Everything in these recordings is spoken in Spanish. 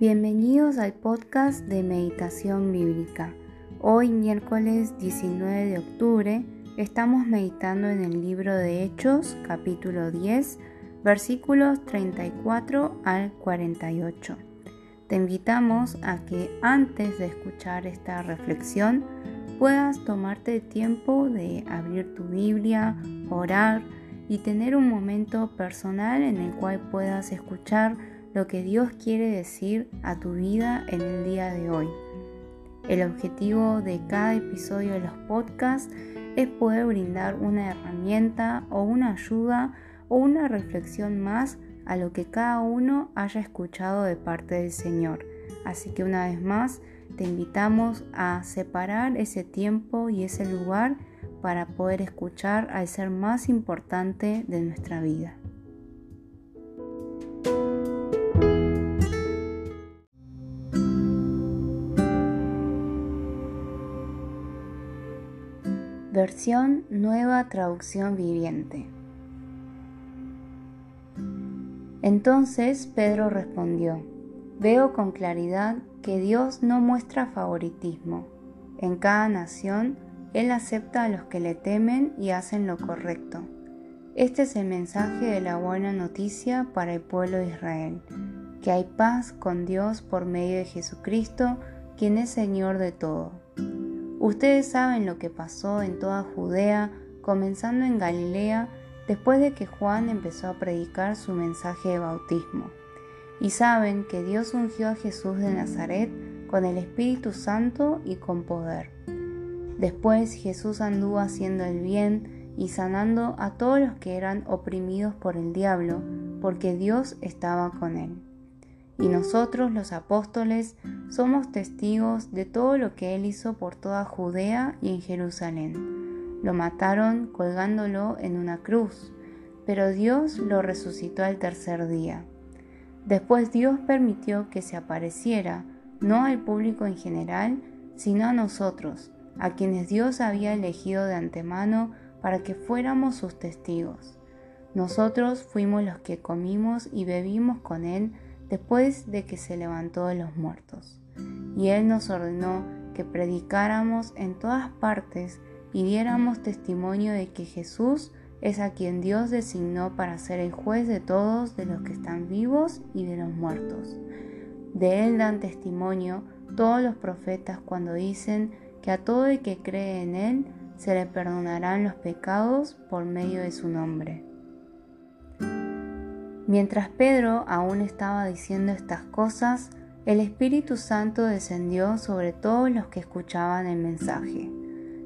Bienvenidos al podcast de Meditación Bíblica. Hoy miércoles 19 de octubre estamos meditando en el libro de Hechos capítulo 10 versículos 34 al 48. Te invitamos a que antes de escuchar esta reflexión puedas tomarte tiempo de abrir tu Biblia, orar y tener un momento personal en el cual puedas escuchar lo que Dios quiere decir a tu vida en el día de hoy. El objetivo de cada episodio de los podcasts es poder brindar una herramienta o una ayuda o una reflexión más a lo que cada uno haya escuchado de parte del Señor. Así que una vez más te invitamos a separar ese tiempo y ese lugar para poder escuchar al ser más importante de nuestra vida. Versión Nueva Traducción Viviente. Entonces Pedro respondió, veo con claridad que Dios no muestra favoritismo. En cada nación, Él acepta a los que le temen y hacen lo correcto. Este es el mensaje de la buena noticia para el pueblo de Israel, que hay paz con Dios por medio de Jesucristo, quien es Señor de todo. Ustedes saben lo que pasó en toda Judea, comenzando en Galilea, después de que Juan empezó a predicar su mensaje de bautismo. Y saben que Dios ungió a Jesús de Nazaret con el Espíritu Santo y con poder. Después Jesús anduvo haciendo el bien y sanando a todos los que eran oprimidos por el diablo, porque Dios estaba con él y nosotros los apóstoles somos testigos de todo lo que Él hizo por toda Judea y en Jerusalén. Lo mataron colgándolo en una cruz, pero Dios lo resucitó al tercer día. Después Dios permitió que se apareciera, no al público en general, sino a nosotros, a quienes Dios había elegido de antemano para que fuéramos sus testigos. Nosotros fuimos los que comimos y bebimos con Él después de que se levantó de los muertos. Y Él nos ordenó que predicáramos en todas partes y diéramos testimonio de que Jesús es a quien Dios designó para ser el juez de todos, de los que están vivos y de los muertos. De Él dan testimonio todos los profetas cuando dicen que a todo el que cree en Él se le perdonarán los pecados por medio de su nombre. Mientras Pedro aún estaba diciendo estas cosas, el Espíritu Santo descendió sobre todos los que escuchaban el mensaje.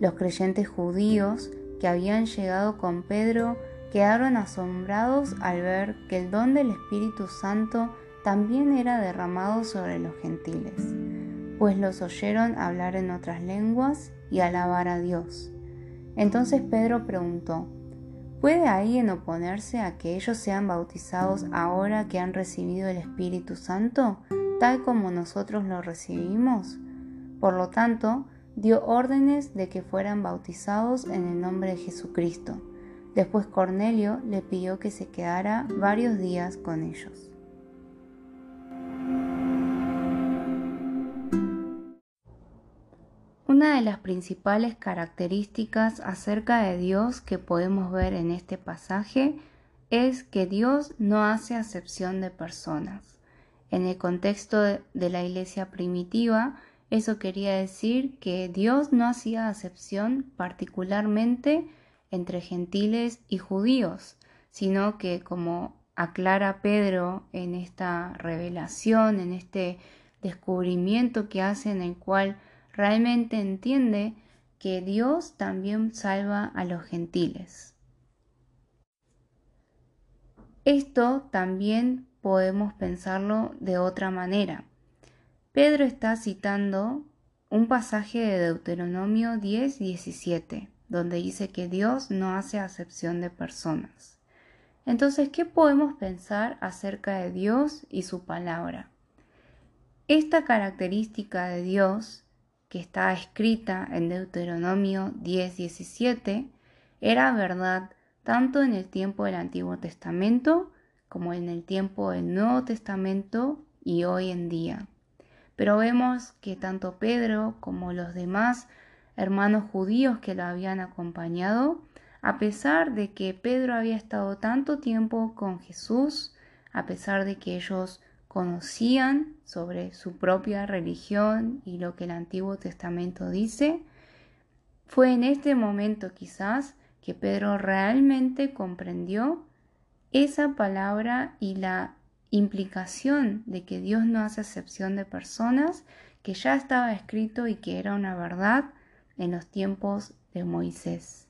Los creyentes judíos que habían llegado con Pedro quedaron asombrados al ver que el don del Espíritu Santo también era derramado sobre los gentiles, pues los oyeron hablar en otras lenguas y alabar a Dios. Entonces Pedro preguntó, ¿Puede alguien oponerse a que ellos sean bautizados ahora que han recibido el Espíritu Santo, tal como nosotros lo recibimos? Por lo tanto, dio órdenes de que fueran bautizados en el nombre de Jesucristo. Después Cornelio le pidió que se quedara varios días con ellos. Una de las principales características acerca de Dios que podemos ver en este pasaje es que Dios no hace acepción de personas. En el contexto de la iglesia primitiva, eso quería decir que Dios no hacía acepción particularmente entre gentiles y judíos, sino que como aclara Pedro en esta revelación, en este descubrimiento que hace en el cual realmente entiende que Dios también salva a los gentiles. Esto también podemos pensarlo de otra manera. Pedro está citando un pasaje de Deuteronomio 10, 17, donde dice que Dios no hace acepción de personas. Entonces, ¿qué podemos pensar acerca de Dios y su palabra? Esta característica de Dios que está escrita en Deuteronomio 10:17 era verdad tanto en el tiempo del Antiguo Testamento como en el tiempo del Nuevo Testamento y hoy en día. Pero vemos que tanto Pedro como los demás hermanos judíos que lo habían acompañado, a pesar de que Pedro había estado tanto tiempo con Jesús, a pesar de que ellos conocían sobre su propia religión y lo que el Antiguo Testamento dice, fue en este momento quizás que Pedro realmente comprendió esa palabra y la implicación de que Dios no hace excepción de personas, que ya estaba escrito y que era una verdad en los tiempos de Moisés.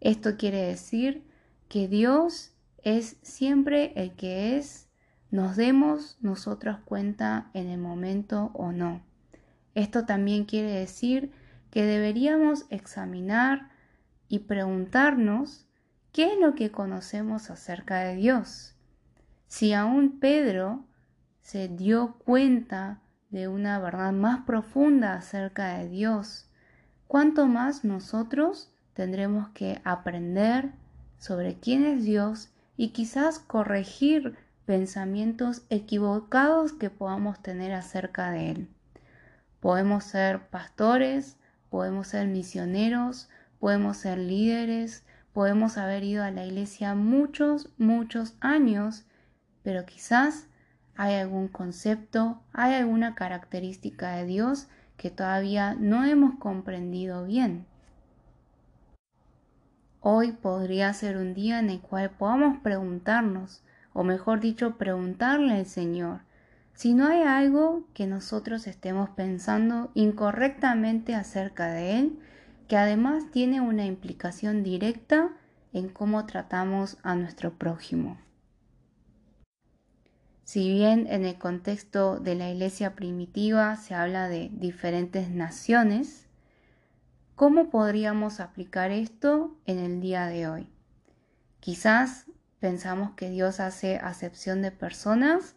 Esto quiere decir que Dios es siempre el que es, nos demos nosotros cuenta en el momento o no. Esto también quiere decir que deberíamos examinar y preguntarnos qué es lo que conocemos acerca de Dios. Si aún Pedro se dio cuenta de una verdad más profunda acerca de Dios, ¿cuánto más nosotros tendremos que aprender sobre quién es Dios y quizás corregir pensamientos equivocados que podamos tener acerca de Él. Podemos ser pastores, podemos ser misioneros, podemos ser líderes, podemos haber ido a la iglesia muchos, muchos años, pero quizás hay algún concepto, hay alguna característica de Dios que todavía no hemos comprendido bien. Hoy podría ser un día en el cual podamos preguntarnos, o mejor dicho, preguntarle al Señor, si no hay algo que nosotros estemos pensando incorrectamente acerca de Él, que además tiene una implicación directa en cómo tratamos a nuestro prójimo. Si bien en el contexto de la iglesia primitiva se habla de diferentes naciones, ¿Cómo podríamos aplicar esto en el día de hoy? Quizás pensamos que Dios hace acepción de personas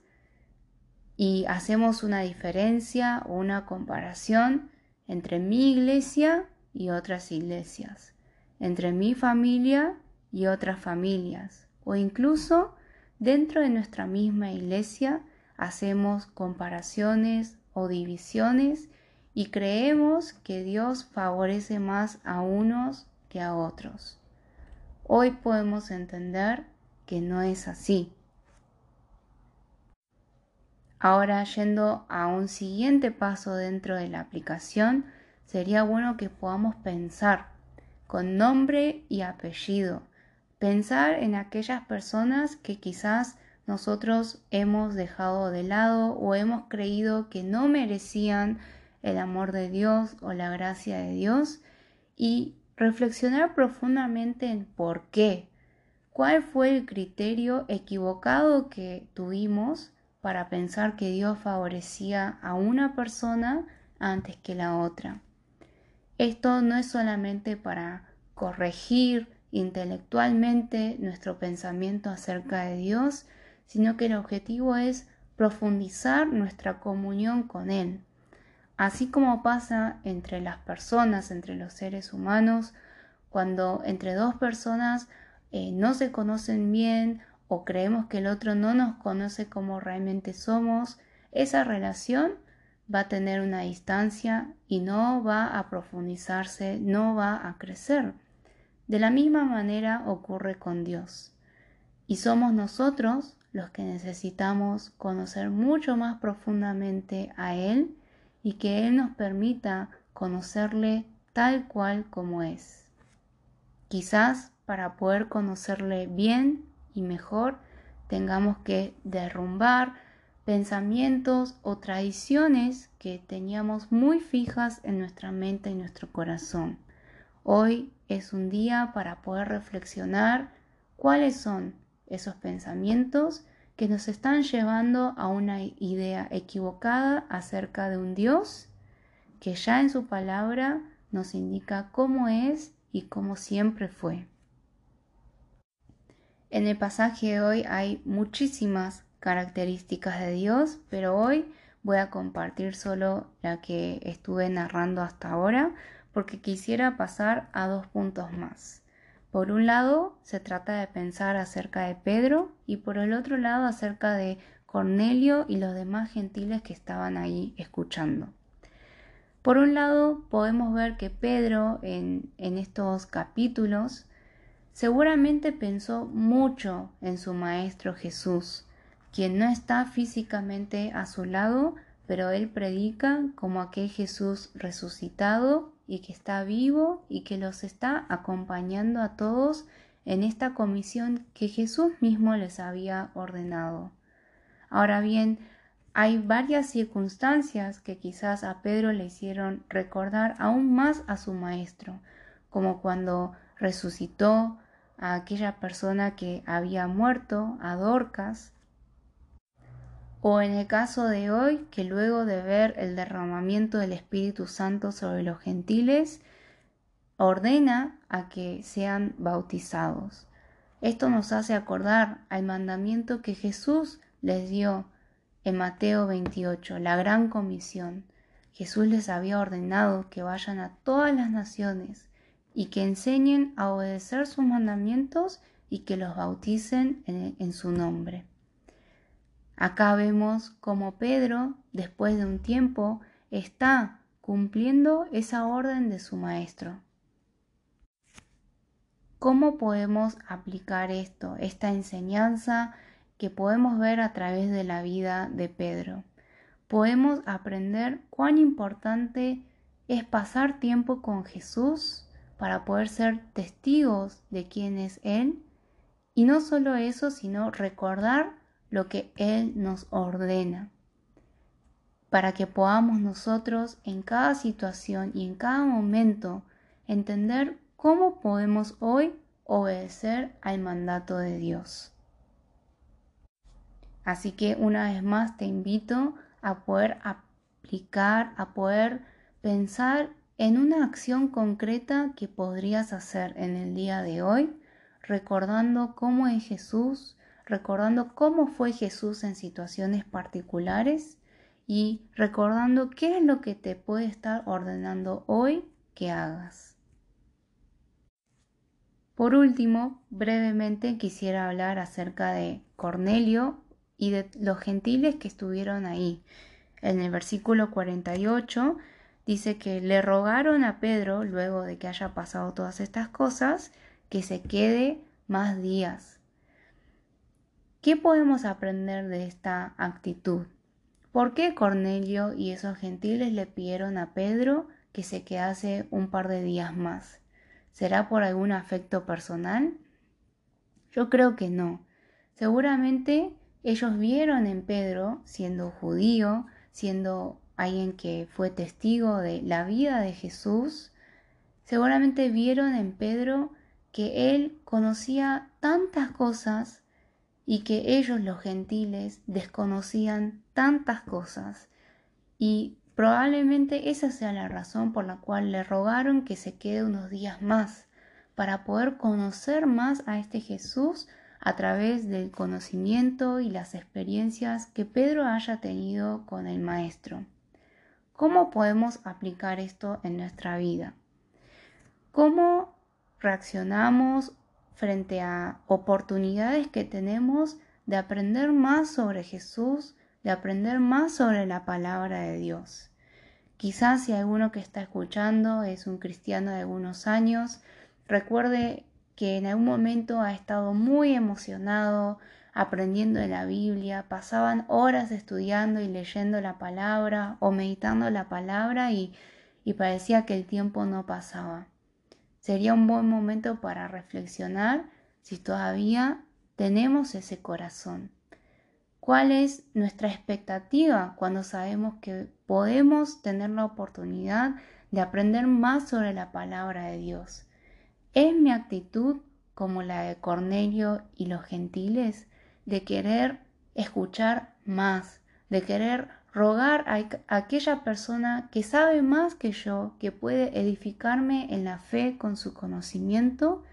y hacemos una diferencia o una comparación entre mi iglesia y otras iglesias, entre mi familia y otras familias, o incluso dentro de nuestra misma iglesia hacemos comparaciones o divisiones y creemos que Dios favorece más a unos que a otros. Hoy podemos entender que no es así. Ahora yendo a un siguiente paso dentro de la aplicación, sería bueno que podamos pensar con nombre y apellido, pensar en aquellas personas que quizás nosotros hemos dejado de lado o hemos creído que no merecían el amor de Dios o la gracia de Dios y reflexionar profundamente en por qué, cuál fue el criterio equivocado que tuvimos para pensar que Dios favorecía a una persona antes que la otra. Esto no es solamente para corregir intelectualmente nuestro pensamiento acerca de Dios, sino que el objetivo es profundizar nuestra comunión con Él. Así como pasa entre las personas, entre los seres humanos, cuando entre dos personas eh, no se conocen bien o creemos que el otro no nos conoce como realmente somos, esa relación va a tener una distancia y no va a profundizarse, no va a crecer. De la misma manera ocurre con Dios. Y somos nosotros los que necesitamos conocer mucho más profundamente a Él y que Él nos permita conocerle tal cual como es. Quizás para poder conocerle bien y mejor tengamos que derrumbar pensamientos o tradiciones que teníamos muy fijas en nuestra mente y nuestro corazón. Hoy es un día para poder reflexionar cuáles son esos pensamientos que nos están llevando a una idea equivocada acerca de un Dios que ya en su palabra nos indica cómo es y cómo siempre fue. En el pasaje de hoy hay muchísimas características de Dios, pero hoy voy a compartir solo la que estuve narrando hasta ahora porque quisiera pasar a dos puntos más. Por un lado, se trata de pensar acerca de Pedro y por el otro lado acerca de Cornelio y los demás gentiles que estaban ahí escuchando. Por un lado, podemos ver que Pedro en, en estos capítulos seguramente pensó mucho en su Maestro Jesús, quien no está físicamente a su lado, pero él predica como aquel Jesús resucitado y que está vivo y que los está acompañando a todos en esta comisión que Jesús mismo les había ordenado. Ahora bien, hay varias circunstancias que quizás a Pedro le hicieron recordar aún más a su maestro, como cuando resucitó a aquella persona que había muerto, a Dorcas, o en el caso de hoy, que luego de ver el derramamiento del Espíritu Santo sobre los gentiles, ordena a que sean bautizados. Esto nos hace acordar al mandamiento que Jesús les dio en Mateo 28, la gran comisión. Jesús les había ordenado que vayan a todas las naciones y que enseñen a obedecer sus mandamientos y que los bauticen en, su nombre. Acá vemos como Pedro, después de un tiempo, está cumpliendo esa orden de su maestro. ¿Cómo podemos aplicar esto, esta enseñanza que podemos ver a través de la vida de Pedro? Podemos aprender cuán importante es pasar tiempo con Jesús para poder ser testigos de quién es Él. Y no solo eso, sino recordar lo que Él nos ordena, para que podamos nosotros en cada situación y en cada momento entender cómo podemos hoy obedecer al mandato de Dios. Así que una vez más te invito a poder aplicar, a poder pensar en una acción concreta que podrías hacer en el día de hoy, recordando cómo es Jesús, recordando cómo fue Jesús en situaciones particulares y recordando qué es lo que te puede estar ordenando hoy que hagas. Por último, brevemente quisiera hablar acerca de Cornelio y de los gentiles que estuvieron ahí. En el versículo 48 dice que le rogaron a Pedro, luego de que haya pasado todas estas cosas, que se quede más días. ¿Qué podemos aprender de esta actitud? ¿Por qué Cornelio y esos gentiles le pidieron a Pedro que se quedase un par de días más? ¿Será por algún afecto personal? Yo creo que no. Seguramente ellos vieron en Pedro, siendo judío, siendo alguien que fue testigo de la vida de Jesús, seguramente vieron en Pedro que él conocía tantas cosas y que ellos los gentiles desconocían tantas cosas y probablemente esa sea la razón por la cual le rogaron que se quede unos días más para poder conocer más a este Jesús a través del conocimiento y las experiencias que Pedro haya tenido con el Maestro. ¿Cómo podemos aplicar esto en nuestra vida? ¿Cómo reaccionamos frente a oportunidades que tenemos de aprender más sobre Jesús, de aprender más sobre la palabra de Dios. Quizás si alguno que está escuchando es un cristiano de algunos años, recuerde que en algún momento ha estado muy emocionado aprendiendo de la Biblia, pasaban horas estudiando y leyendo la palabra o meditando la palabra y, y parecía que el tiempo no pasaba. Sería un buen momento para reflexionar si todavía tenemos ese corazón. ¿Cuál es nuestra expectativa cuando sabemos que podemos tener la oportunidad de aprender más sobre la palabra de Dios? ¿Es mi actitud como la de Cornelio y los gentiles de querer escuchar más, de querer rogar a aquella persona que sabe más que yo, que puede edificarme en la fe con su conocimiento,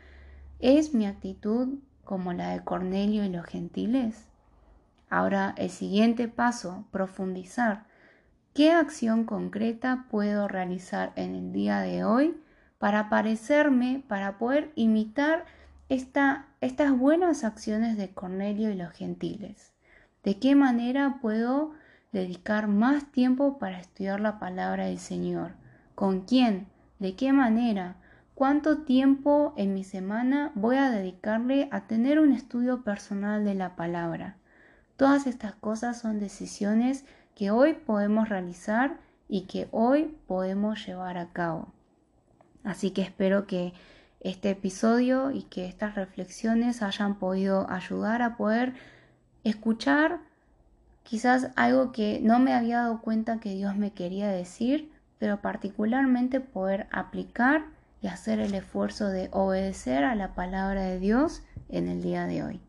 ¿es mi actitud como la de Cornelio y los gentiles? Ahora el siguiente paso, profundizar. ¿Qué acción concreta puedo realizar en el día de hoy para parecerme, para poder imitar esta, estas buenas acciones de Cornelio y los gentiles? ¿De qué manera puedo dedicar más tiempo para estudiar la palabra del Señor? ¿Con quién? ¿De qué manera? ¿Cuánto tiempo en mi semana voy a dedicarle a tener un estudio personal de la palabra? Todas estas cosas son decisiones que hoy podemos realizar y que hoy podemos llevar a cabo. Así que espero que este episodio y que estas reflexiones hayan podido ayudar a poder escuchar quizás algo que no me había dado cuenta que Dios me quería decir, pero particularmente poder aplicar y hacer el esfuerzo de obedecer a la palabra de Dios en el día de hoy.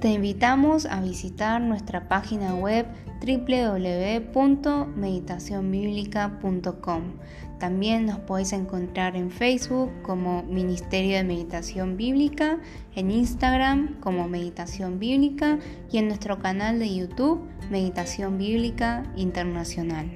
Te invitamos a visitar nuestra página web www.meditacionbiblica.com. También nos podéis encontrar en Facebook como Ministerio de Meditación Bíblica, en Instagram como Meditación Bíblica y en nuestro canal de YouTube Meditación Bíblica Internacional.